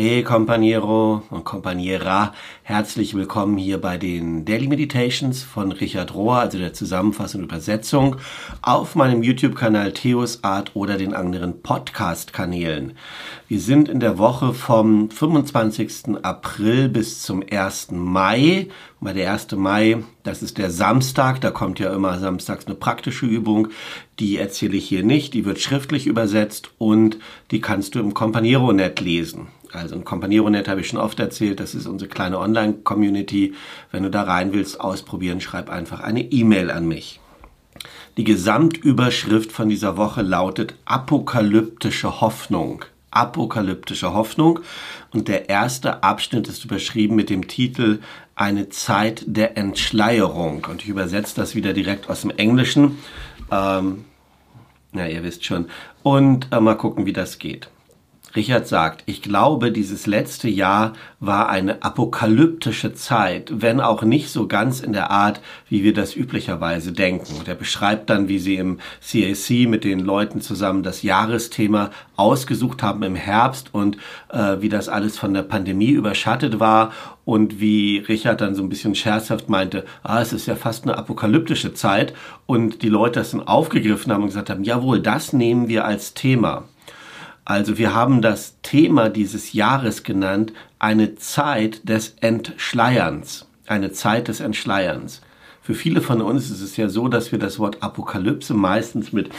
Hey Companiero und Companiera, herzlich willkommen hier bei den Daily Meditations von Richard Rohr, also der Zusammenfassung und Übersetzung, auf meinem YouTube-Kanal Theos Art oder den anderen Podcast-Kanälen. Wir sind in der Woche vom 25. April bis zum 1. Mai. Bei der 1. Mai, das ist der Samstag, da kommt ja immer samstags eine praktische Übung, die erzähle ich hier nicht, die wird schriftlich übersetzt und die kannst du im Companiero-Net lesen. Also ein Companiero.net habe ich schon oft erzählt, das ist unsere kleine Online-Community. Wenn du da rein willst, ausprobieren, schreib einfach eine E-Mail an mich. Die Gesamtüberschrift von dieser Woche lautet Apokalyptische Hoffnung. Apokalyptische Hoffnung. Und der erste Abschnitt ist überschrieben mit dem Titel Eine Zeit der Entschleierung. Und ich übersetze das wieder direkt aus dem Englischen. Ähm, na, ihr wisst schon. Und äh, mal gucken, wie das geht. Richard sagt, ich glaube, dieses letzte Jahr war eine apokalyptische Zeit, wenn auch nicht so ganz in der Art, wie wir das üblicherweise denken. Und er beschreibt dann, wie sie im CAC mit den Leuten zusammen das Jahresthema ausgesucht haben im Herbst und äh, wie das alles von der Pandemie überschattet war und wie Richard dann so ein bisschen scherzhaft meinte, ah, es ist ja fast eine apokalyptische Zeit und die Leute das dann aufgegriffen haben und gesagt haben, jawohl, das nehmen wir als Thema. Also wir haben das Thema dieses Jahres genannt, eine Zeit des Entschleierns. Eine Zeit des Entschleierns. Für viele von uns ist es ja so, dass wir das Wort Apokalypse meistens mit,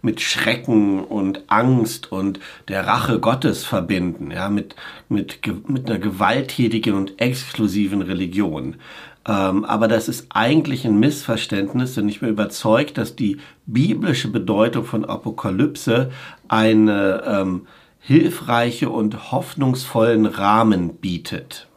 mit Schrecken und Angst und der Rache Gottes verbinden, ja, mit, mit, mit einer gewalttätigen und exklusiven Religion. Ähm, aber das ist eigentlich ein Missverständnis, denn ich bin überzeugt, dass die biblische Bedeutung von Apokalypse eine ähm, hilfreiche und hoffnungsvollen Rahmen bietet.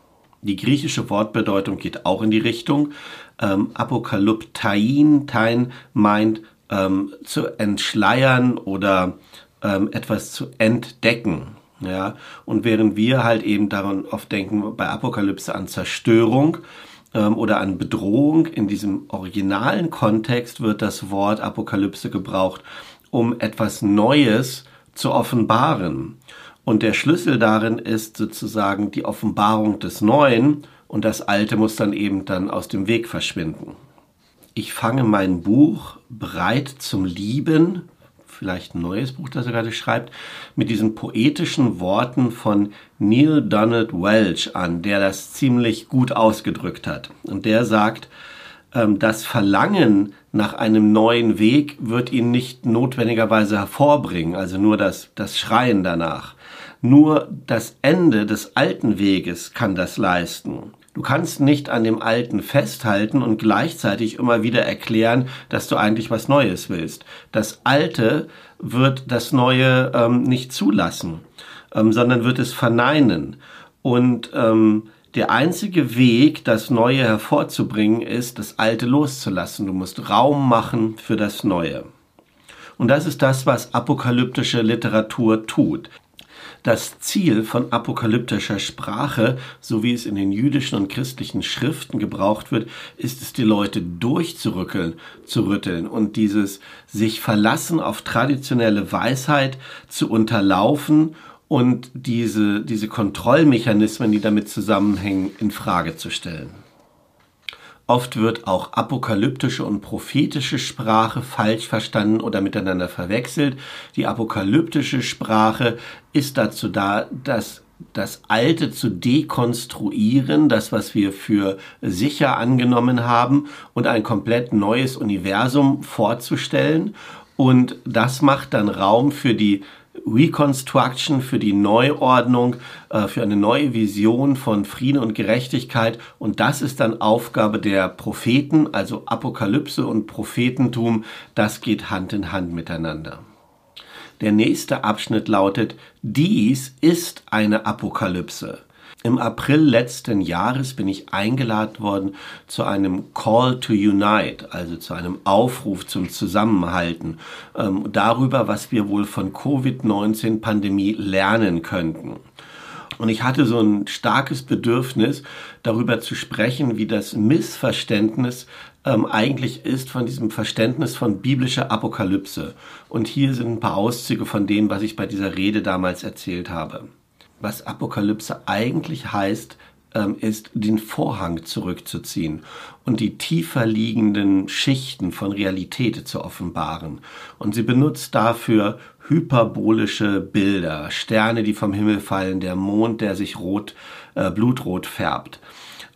Die griechische Wortbedeutung geht auch in die Richtung. Ähm, Apokalyptain, Tein meint ähm, zu entschleiern oder ähm, etwas zu entdecken. Ja, und während wir halt eben daran oft denken, bei Apokalypse an Zerstörung, ähm, oder an Bedrohung. In diesem originalen Kontext wird das Wort Apokalypse gebraucht, um etwas Neues zu offenbaren. Und der Schlüssel darin ist sozusagen die Offenbarung des Neuen und das Alte muss dann eben dann aus dem Weg verschwinden. Ich fange mein Buch bereit zum Lieben vielleicht ein neues Buch, das er gerade schreibt, mit diesen poetischen Worten von Neil Donald Welch an, der das ziemlich gut ausgedrückt hat. Und der sagt, ähm, das Verlangen nach einem neuen Weg wird ihn nicht notwendigerweise hervorbringen, also nur das, das Schreien danach. Nur das Ende des alten Weges kann das leisten. Du kannst nicht an dem Alten festhalten und gleichzeitig immer wieder erklären, dass du eigentlich was Neues willst. Das Alte wird das Neue ähm, nicht zulassen, ähm, sondern wird es verneinen. Und ähm, der einzige Weg, das Neue hervorzubringen, ist, das Alte loszulassen. Du musst Raum machen für das Neue. Und das ist das, was apokalyptische Literatur tut. Das Ziel von apokalyptischer Sprache, so wie es in den jüdischen und christlichen Schriften gebraucht wird, ist es, die Leute durchzurückeln, zu rütteln und dieses sich verlassen auf traditionelle Weisheit zu unterlaufen und diese, diese Kontrollmechanismen, die damit zusammenhängen, in Frage zu stellen. Oft wird auch apokalyptische und prophetische Sprache falsch verstanden oder miteinander verwechselt. Die apokalyptische Sprache ist dazu da, dass das Alte zu dekonstruieren, das, was wir für sicher angenommen haben, und ein komplett neues Universum vorzustellen. Und das macht dann Raum für die Reconstruction, für die Neuordnung, äh, für eine neue Vision von Frieden und Gerechtigkeit. Und das ist dann Aufgabe der Propheten, also Apokalypse und Prophetentum. Das geht Hand in Hand miteinander. Der nächste Abschnitt lautet, dies ist eine Apokalypse. Im April letzten Jahres bin ich eingeladen worden zu einem Call to Unite, also zu einem Aufruf zum Zusammenhalten, ähm, darüber, was wir wohl von Covid-19-Pandemie lernen könnten. Und ich hatte so ein starkes Bedürfnis, darüber zu sprechen, wie das Missverständnis ähm, eigentlich ist von diesem Verständnis von biblischer Apokalypse. Und hier sind ein paar Auszüge von dem, was ich bei dieser Rede damals erzählt habe. Was Apokalypse eigentlich heißt, ähm, ist, den Vorhang zurückzuziehen und die tiefer liegenden Schichten von Realität zu offenbaren. Und sie benutzt dafür hyperbolische Bilder, Sterne, die vom Himmel fallen, der Mond, der sich rot, äh, blutrot färbt.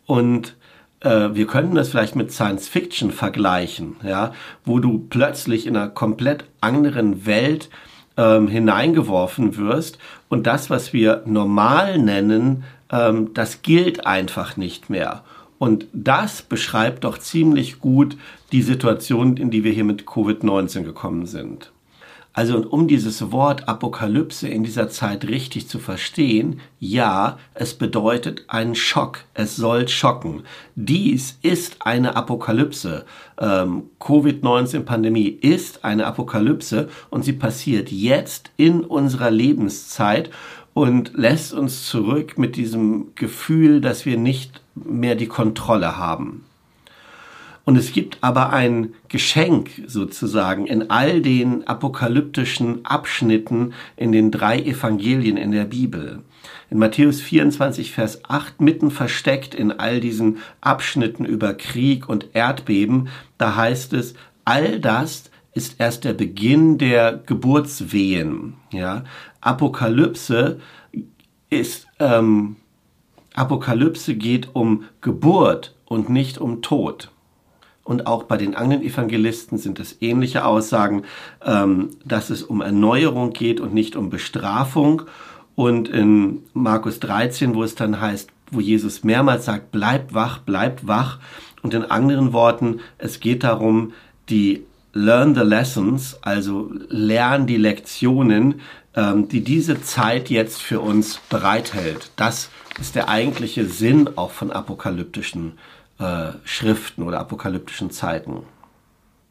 Und äh, wir könnten das vielleicht mit Science Fiction vergleichen, ja, wo du plötzlich in einer komplett anderen Welt ähm, hineingeworfen wirst und das, was wir normal nennen, ähm, das gilt einfach nicht mehr. Und das beschreibt doch ziemlich gut die Situation, in die wir hier mit Covid-19 gekommen sind. Also und um dieses Wort Apokalypse in dieser Zeit richtig zu verstehen, ja, es bedeutet einen Schock. Es soll schocken. Dies ist eine Apokalypse. Ähm, Covid-19-Pandemie ist eine Apokalypse und sie passiert jetzt in unserer Lebenszeit und lässt uns zurück mit diesem Gefühl, dass wir nicht mehr die Kontrolle haben. Und es gibt aber ein Geschenk sozusagen in all den apokalyptischen Abschnitten in den drei Evangelien in der Bibel. In Matthäus 24, Vers 8, mitten versteckt in all diesen Abschnitten über Krieg und Erdbeben, da heißt es, all das ist erst der Beginn der Geburtswehen. Ja? Apokalypse ist, ähm, Apokalypse geht um Geburt und nicht um Tod und auch bei den anderen Evangelisten sind es ähnliche Aussagen, ähm, dass es um Erneuerung geht und nicht um Bestrafung. Und in Markus 13, wo es dann heißt, wo Jesus mehrmals sagt, bleibt wach, bleibt wach. Und in anderen Worten, es geht darum, die Learn the Lessons, also lern die Lektionen, ähm, die diese Zeit jetzt für uns bereithält. Das ist der eigentliche Sinn auch von apokalyptischen äh, Schriften oder apokalyptischen Zeiten.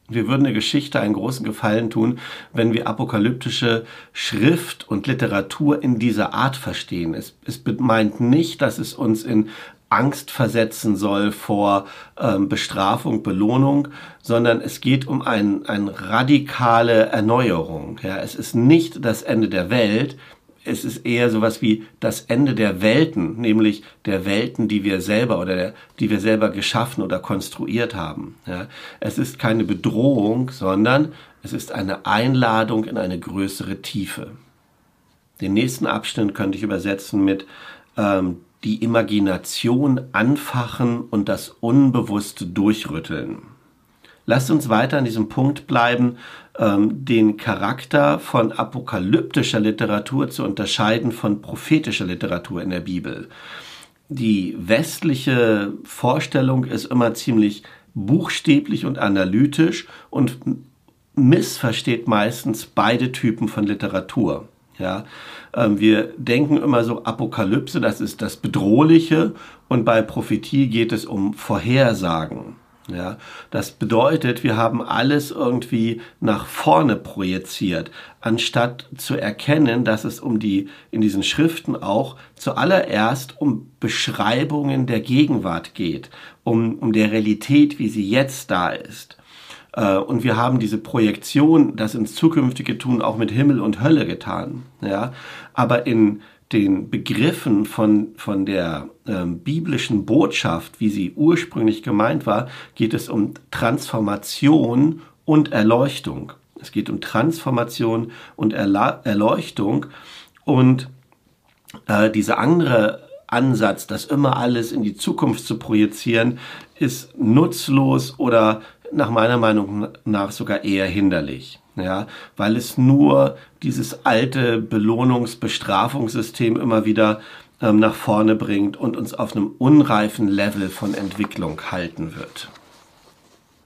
Wir würden der Geschichte einen großen Gefallen tun, wenn wir apokalyptische Schrift und Literatur in dieser Art verstehen. Es, es meint nicht, dass es uns in Angst versetzen soll vor ähm, Bestrafung, Belohnung, sondern es geht um ein, eine radikale Erneuerung. Ja, es ist nicht das Ende der Welt, es ist eher sowas wie das Ende der Welten, nämlich der Welten, die wir selber oder der, die wir selber geschaffen oder konstruiert haben. Ja, es ist keine Bedrohung, sondern es ist eine Einladung in eine größere Tiefe. Den nächsten Abschnitt könnte ich übersetzen mit ähm, die Imagination anfachen und das Unbewusste durchrütteln. Lasst uns weiter an diesem Punkt bleiben, ähm, den Charakter von apokalyptischer Literatur zu unterscheiden von prophetischer Literatur in der Bibel. Die westliche Vorstellung ist immer ziemlich buchstäblich und analytisch und missversteht meistens beide Typen von Literatur. Ja, ähm, wir denken immer so Apokalypse, das ist das Bedrohliche und bei Prophetie geht es um Vorhersagen. Ja, das bedeutet, wir haben alles irgendwie nach vorne projiziert, anstatt zu erkennen, dass es um die, in diesen Schriften auch zuallererst um Beschreibungen der Gegenwart geht, um, um der Realität, wie sie jetzt da ist. Äh, und wir haben diese Projektion, das ins Zukünftige tun, auch mit Himmel und Hölle getan. Ja, aber in den Begriffen von, von der ähm, biblischen Botschaft, wie sie ursprünglich gemeint war, geht es um Transformation und Erleuchtung. Es geht um Transformation und Erla Erleuchtung und äh, dieser andere Ansatz, das immer alles in die Zukunft zu projizieren, ist nutzlos oder nach meiner Meinung nach sogar eher hinderlich ja, weil es nur dieses alte Belohnungs-Bestrafungssystem immer wieder ähm, nach vorne bringt und uns auf einem unreifen Level von Entwicklung halten wird.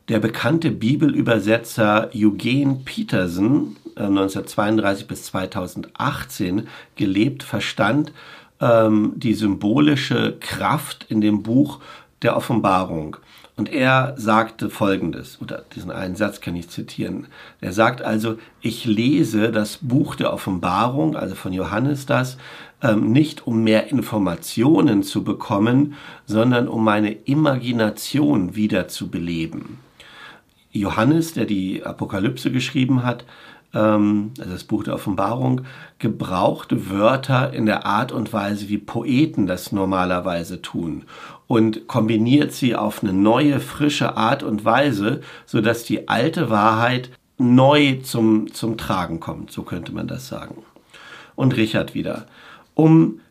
Der bekannte Bibelübersetzer Eugene Peterson, äh, 1932 bis 2018 gelebt, verstand ähm, die symbolische Kraft in dem Buch der Offenbarung. Und er sagte Folgendes, oder diesen einen Satz kann ich zitieren. Er sagt also, ich lese das Buch der Offenbarung, also von Johannes das, ähm, nicht um mehr Informationen zu bekommen, sondern um meine Imagination wieder zu beleben. Johannes, der die Apokalypse geschrieben hat, ähm, also das Buch der Offenbarung, gebraucht Wörter in der Art und Weise, wie Poeten das normalerweise tun und kombiniert sie auf eine neue, frische Art und Weise, so dass die alte Wahrheit neu zum, zum Tragen kommt, so könnte man das sagen. Und Richard wieder. Um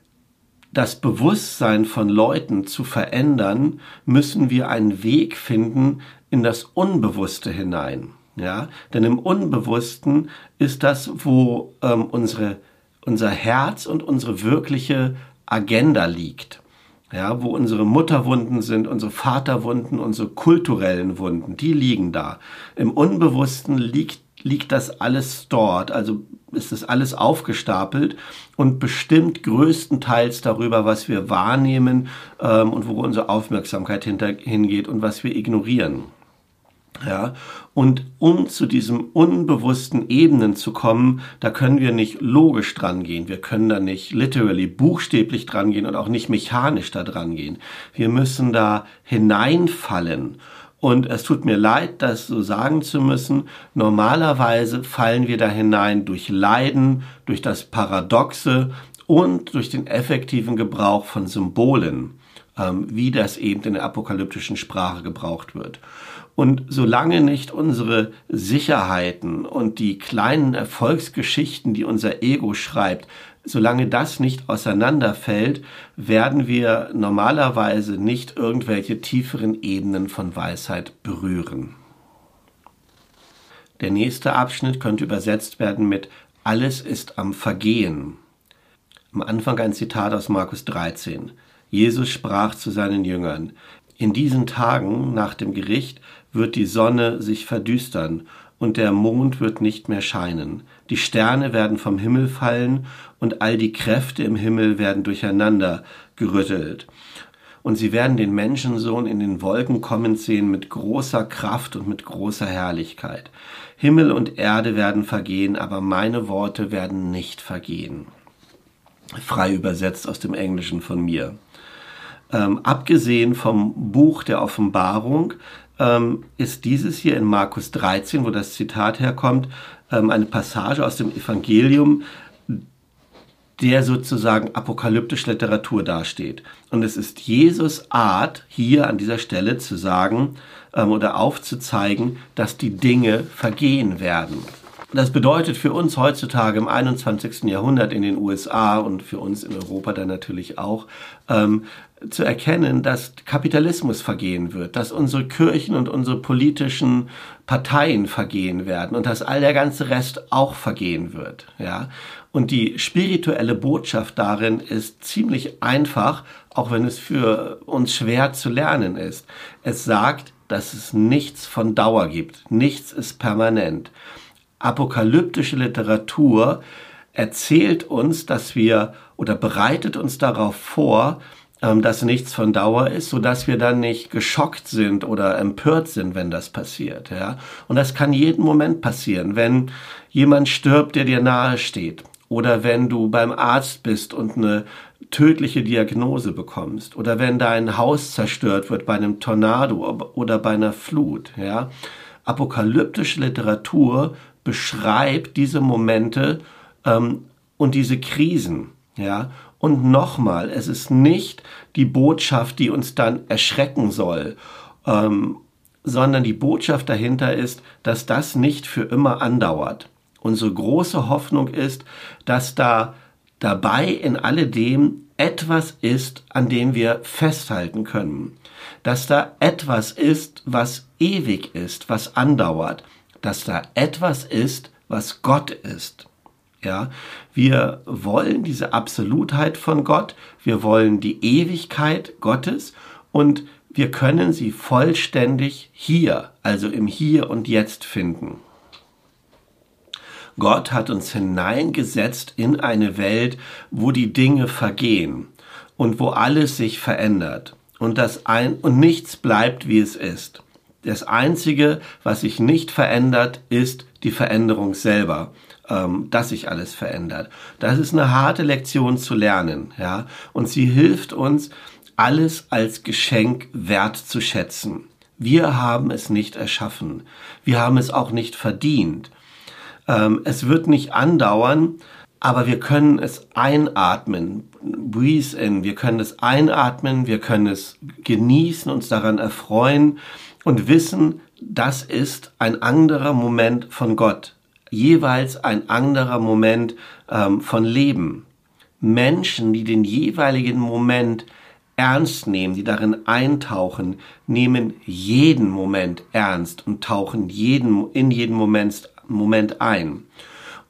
das Bewusstsein von Leuten zu verändern, müssen wir einen Weg finden in das Unbewusste hinein. Ja, denn im Unbewussten ist das, wo ähm, unsere, unser Herz und unsere wirkliche Agenda liegt. Ja, wo unsere Mutterwunden sind, unsere Vaterwunden, unsere kulturellen Wunden, die liegen da. Im Unbewussten liegt, liegt das alles dort, also ist das alles aufgestapelt und bestimmt größtenteils darüber, was wir wahrnehmen ähm, und wo unsere Aufmerksamkeit hinter, hingeht und was wir ignorieren. Ja, und um zu diesem unbewussten Ebenen zu kommen, da können wir nicht logisch dran gehen. Wir können da nicht literally buchstäblich dran gehen und auch nicht mechanisch da dran gehen. Wir müssen da hineinfallen. Und es tut mir leid, das so sagen zu müssen. Normalerweise fallen wir da hinein durch Leiden, durch das Paradoxe und durch den effektiven Gebrauch von Symbolen, ähm, wie das eben in der apokalyptischen Sprache gebraucht wird. Und solange nicht unsere Sicherheiten und die kleinen Erfolgsgeschichten, die unser Ego schreibt, solange das nicht auseinanderfällt, werden wir normalerweise nicht irgendwelche tieferen Ebenen von Weisheit berühren. Der nächste Abschnitt könnte übersetzt werden mit Alles ist am Vergehen. Am Anfang ein Zitat aus Markus 13. Jesus sprach zu seinen Jüngern, in diesen Tagen nach dem Gericht wird die Sonne sich verdüstern und der Mond wird nicht mehr scheinen. Die Sterne werden vom Himmel fallen und all die Kräfte im Himmel werden durcheinander gerüttelt. Und sie werden den Menschensohn in den Wolken kommen sehen mit großer Kraft und mit großer Herrlichkeit. Himmel und Erde werden vergehen, aber meine Worte werden nicht vergehen. Frei übersetzt aus dem Englischen von mir. Ähm, abgesehen vom Buch der Offenbarung ähm, ist dieses hier in Markus 13, wo das Zitat herkommt, ähm, eine Passage aus dem Evangelium, der sozusagen apokalyptische Literatur dasteht. Und es ist Jesus Art, hier an dieser Stelle zu sagen ähm, oder aufzuzeigen, dass die Dinge vergehen werden. Das bedeutet für uns heutzutage im 21. Jahrhundert in den USA und für uns in Europa dann natürlich auch, ähm, zu erkennen, dass Kapitalismus vergehen wird, dass unsere Kirchen und unsere politischen Parteien vergehen werden und dass all der ganze Rest auch vergehen wird, ja. Und die spirituelle Botschaft darin ist ziemlich einfach, auch wenn es für uns schwer zu lernen ist. Es sagt, dass es nichts von Dauer gibt. Nichts ist permanent. Apokalyptische Literatur erzählt uns, dass wir oder bereitet uns darauf vor, ähm, dass nichts von Dauer ist, so dass wir dann nicht geschockt sind oder empört sind, wenn das passiert, ja. Und das kann jeden Moment passieren, wenn jemand stirbt, der dir nahe steht. Oder wenn du beim Arzt bist und eine tödliche Diagnose bekommst. Oder wenn dein Haus zerstört wird bei einem Tornado oder bei einer Flut, ja. Apokalyptische Literatur beschreibt diese Momente ähm, und diese Krisen, ja. Und nochmal, es ist nicht die Botschaft, die uns dann erschrecken soll, ähm, sondern die Botschaft dahinter ist, dass das nicht für immer andauert. Unsere große Hoffnung ist, dass da dabei in alledem etwas ist, an dem wir festhalten können. Dass da etwas ist, was ewig ist, was andauert. Dass da etwas ist, was Gott ist. Ja, wir wollen diese Absolutheit von Gott, wir wollen die Ewigkeit Gottes und wir können sie vollständig hier, also im Hier und Jetzt finden. Gott hat uns hineingesetzt in eine Welt, wo die Dinge vergehen und wo alles sich verändert und das ein und nichts bleibt, wie es ist. Das einzige, was sich nicht verändert, ist die Veränderung selber ähm, dass sich alles verändert. Das ist eine harte Lektion zu lernen, ja. Und sie hilft uns, alles als Geschenk wert zu schätzen. Wir haben es nicht erschaffen. Wir haben es auch nicht verdient. Ähm, es wird nicht andauern, aber wir können es einatmen, breathe in, wir können es einatmen, wir können es genießen, uns daran erfreuen und wissen, das ist ein anderer Moment von Gott, jeweils ein anderer Moment ähm, von Leben. Menschen, die den jeweiligen Moment ernst nehmen, die darin eintauchen, nehmen jeden Moment ernst und tauchen jeden, in jeden Moment, Moment ein.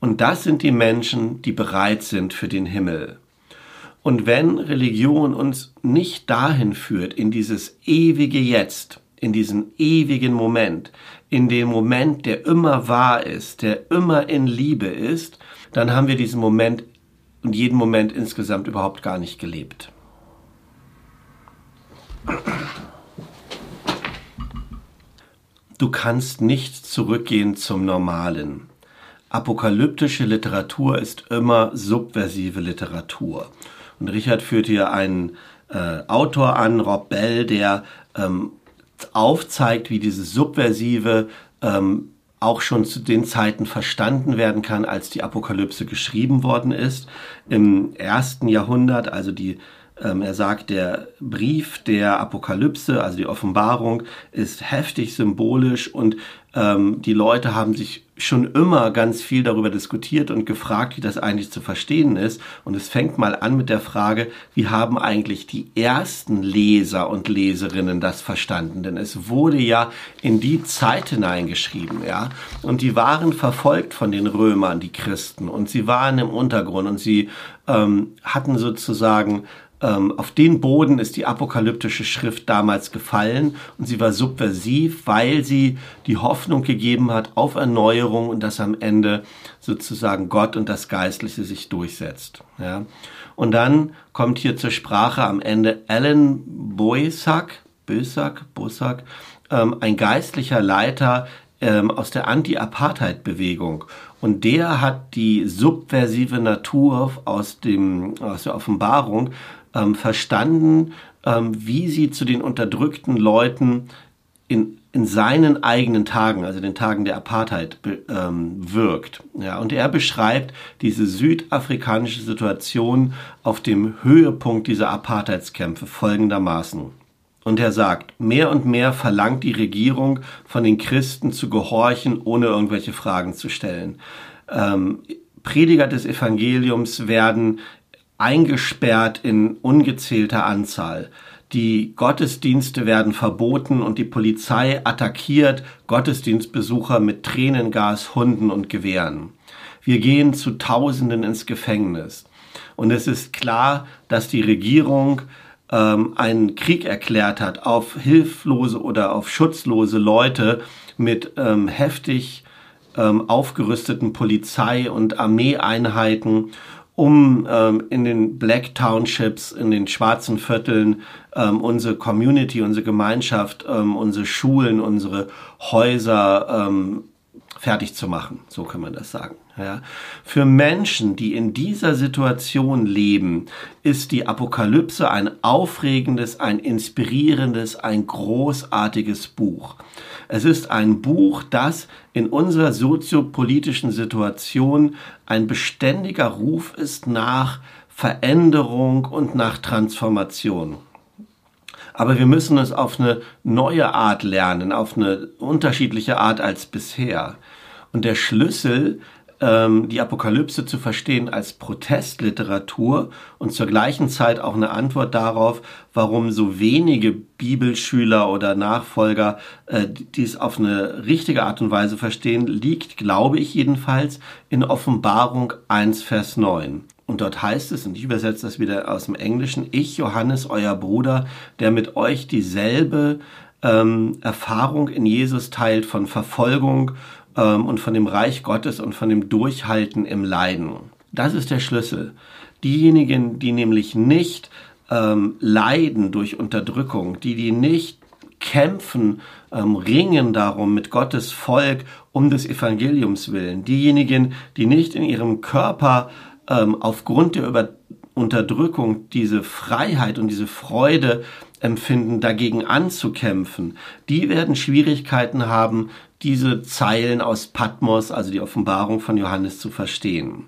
Und das sind die Menschen, die bereit sind für den Himmel. Und wenn Religion uns nicht dahin führt, in dieses ewige Jetzt, in diesen ewigen Moment, in den Moment, der immer wahr ist, der immer in Liebe ist, dann haben wir diesen Moment und jeden Moment insgesamt überhaupt gar nicht gelebt. Du kannst nicht zurückgehen zum Normalen. Apokalyptische Literatur ist immer subversive Literatur. Und Richard führt hier einen äh, Autor an, Rob Bell, der ähm, aufzeigt, wie diese subversive ähm, auch schon zu den Zeiten verstanden werden kann, als die Apokalypse geschrieben worden ist. Im ersten Jahrhundert, also die er sagt, der Brief der Apokalypse, also die Offenbarung, ist heftig symbolisch und ähm, die Leute haben sich schon immer ganz viel darüber diskutiert und gefragt, wie das eigentlich zu verstehen ist. Und es fängt mal an mit der Frage, wie haben eigentlich die ersten Leser und Leserinnen das verstanden? Denn es wurde ja in die Zeit hineingeschrieben, ja. Und die waren verfolgt von den Römern, die Christen, und sie waren im Untergrund und sie ähm, hatten sozusagen ähm, auf den Boden ist die apokalyptische Schrift damals gefallen und sie war subversiv, weil sie die Hoffnung gegeben hat auf Erneuerung und dass am Ende sozusagen Gott und das Geistliche sich durchsetzt. Ja. Und dann kommt hier zur Sprache am Ende Alan Boesak, Bösak, Bosak, ähm, ein geistlicher Leiter ähm, aus der Anti-Apartheid-Bewegung. Und der hat die subversive Natur aus, dem, aus der Offenbarung ähm, verstanden, ähm, wie sie zu den unterdrückten Leuten in, in seinen eigenen Tagen, also den Tagen der Apartheid, ähm, wirkt. Ja, und er beschreibt diese südafrikanische Situation auf dem Höhepunkt dieser Apartheidskämpfe folgendermaßen. Und er sagt, mehr und mehr verlangt die Regierung von den Christen zu gehorchen, ohne irgendwelche Fragen zu stellen. Ähm, Prediger des Evangeliums werden eingesperrt in ungezählter Anzahl. Die Gottesdienste werden verboten und die Polizei attackiert Gottesdienstbesucher mit Tränengas, Hunden und Gewehren. Wir gehen zu Tausenden ins Gefängnis. Und es ist klar, dass die Regierung ähm, einen Krieg erklärt hat auf hilflose oder auf schutzlose Leute mit ähm, heftig ähm, aufgerüsteten Polizei- und Armeeeinheiten um ähm, in den Black Townships, in den schwarzen Vierteln ähm, unsere Community, unsere Gemeinschaft, ähm, unsere Schulen, unsere Häuser ähm, fertig zu machen. So kann man das sagen. Ja. Für Menschen, die in dieser Situation leben, ist die Apokalypse ein aufregendes, ein inspirierendes, ein großartiges Buch. Es ist ein Buch, das in unserer soziopolitischen Situation ein beständiger Ruf ist nach Veränderung und nach Transformation. Aber wir müssen es auf eine neue Art lernen, auf eine unterschiedliche Art als bisher. Und der Schlüssel ähm, die Apokalypse zu verstehen als Protestliteratur und zur gleichen Zeit auch eine Antwort darauf, warum so wenige Bibelschüler oder Nachfolger äh, dies auf eine richtige Art und Weise verstehen, liegt, glaube ich jedenfalls, in Offenbarung 1, Vers 9. Und dort heißt es, und ich übersetze das wieder aus dem Englischen, ich, Johannes, euer Bruder, der mit euch dieselbe ähm, Erfahrung in Jesus teilt von Verfolgung ähm, und von dem Reich Gottes und von dem Durchhalten im Leiden. Das ist der Schlüssel. Diejenigen, die nämlich nicht ähm, leiden durch Unterdrückung, die, die nicht kämpfen, ähm, ringen darum mit Gottes Volk um des Evangeliums willen, diejenigen, die nicht in ihrem Körper ähm, aufgrund der Über Unterdrückung diese Freiheit und diese Freude empfinden, dagegen anzukämpfen, die werden Schwierigkeiten haben, diese Zeilen aus Patmos, also die Offenbarung von Johannes, zu verstehen.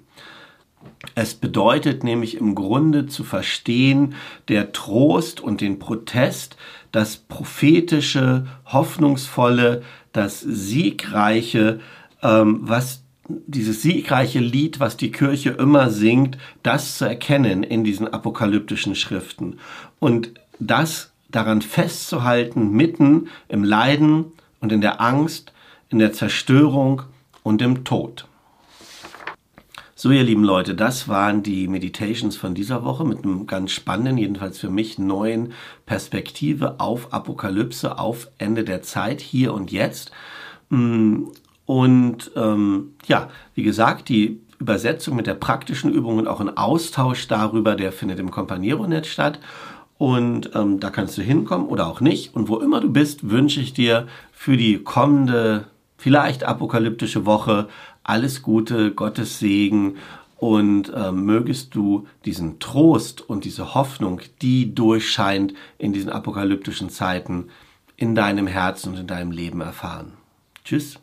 Es bedeutet nämlich im Grunde zu verstehen, der Trost und den Protest, das prophetische, hoffnungsvolle, das siegreiche, ähm, was dieses siegreiche Lied, was die Kirche immer singt, das zu erkennen in diesen apokalyptischen Schriften und das daran festzuhalten, mitten im Leiden und in der Angst, in der Zerstörung und im Tod. So, ihr lieben Leute, das waren die Meditations von dieser Woche mit einem ganz spannenden, jedenfalls für mich neuen Perspektive auf Apokalypse, auf Ende der Zeit, hier und jetzt. Mm, und ähm, ja, wie gesagt, die Übersetzung mit der praktischen Übung und auch ein Austausch darüber, der findet im Companiero-Net statt. Und ähm, da kannst du hinkommen oder auch nicht. Und wo immer du bist, wünsche ich dir für die kommende, vielleicht apokalyptische Woche alles Gute, Gottes Segen und äh, mögest du diesen Trost und diese Hoffnung, die durchscheint in diesen apokalyptischen Zeiten, in deinem Herzen und in deinem Leben erfahren. Tschüss.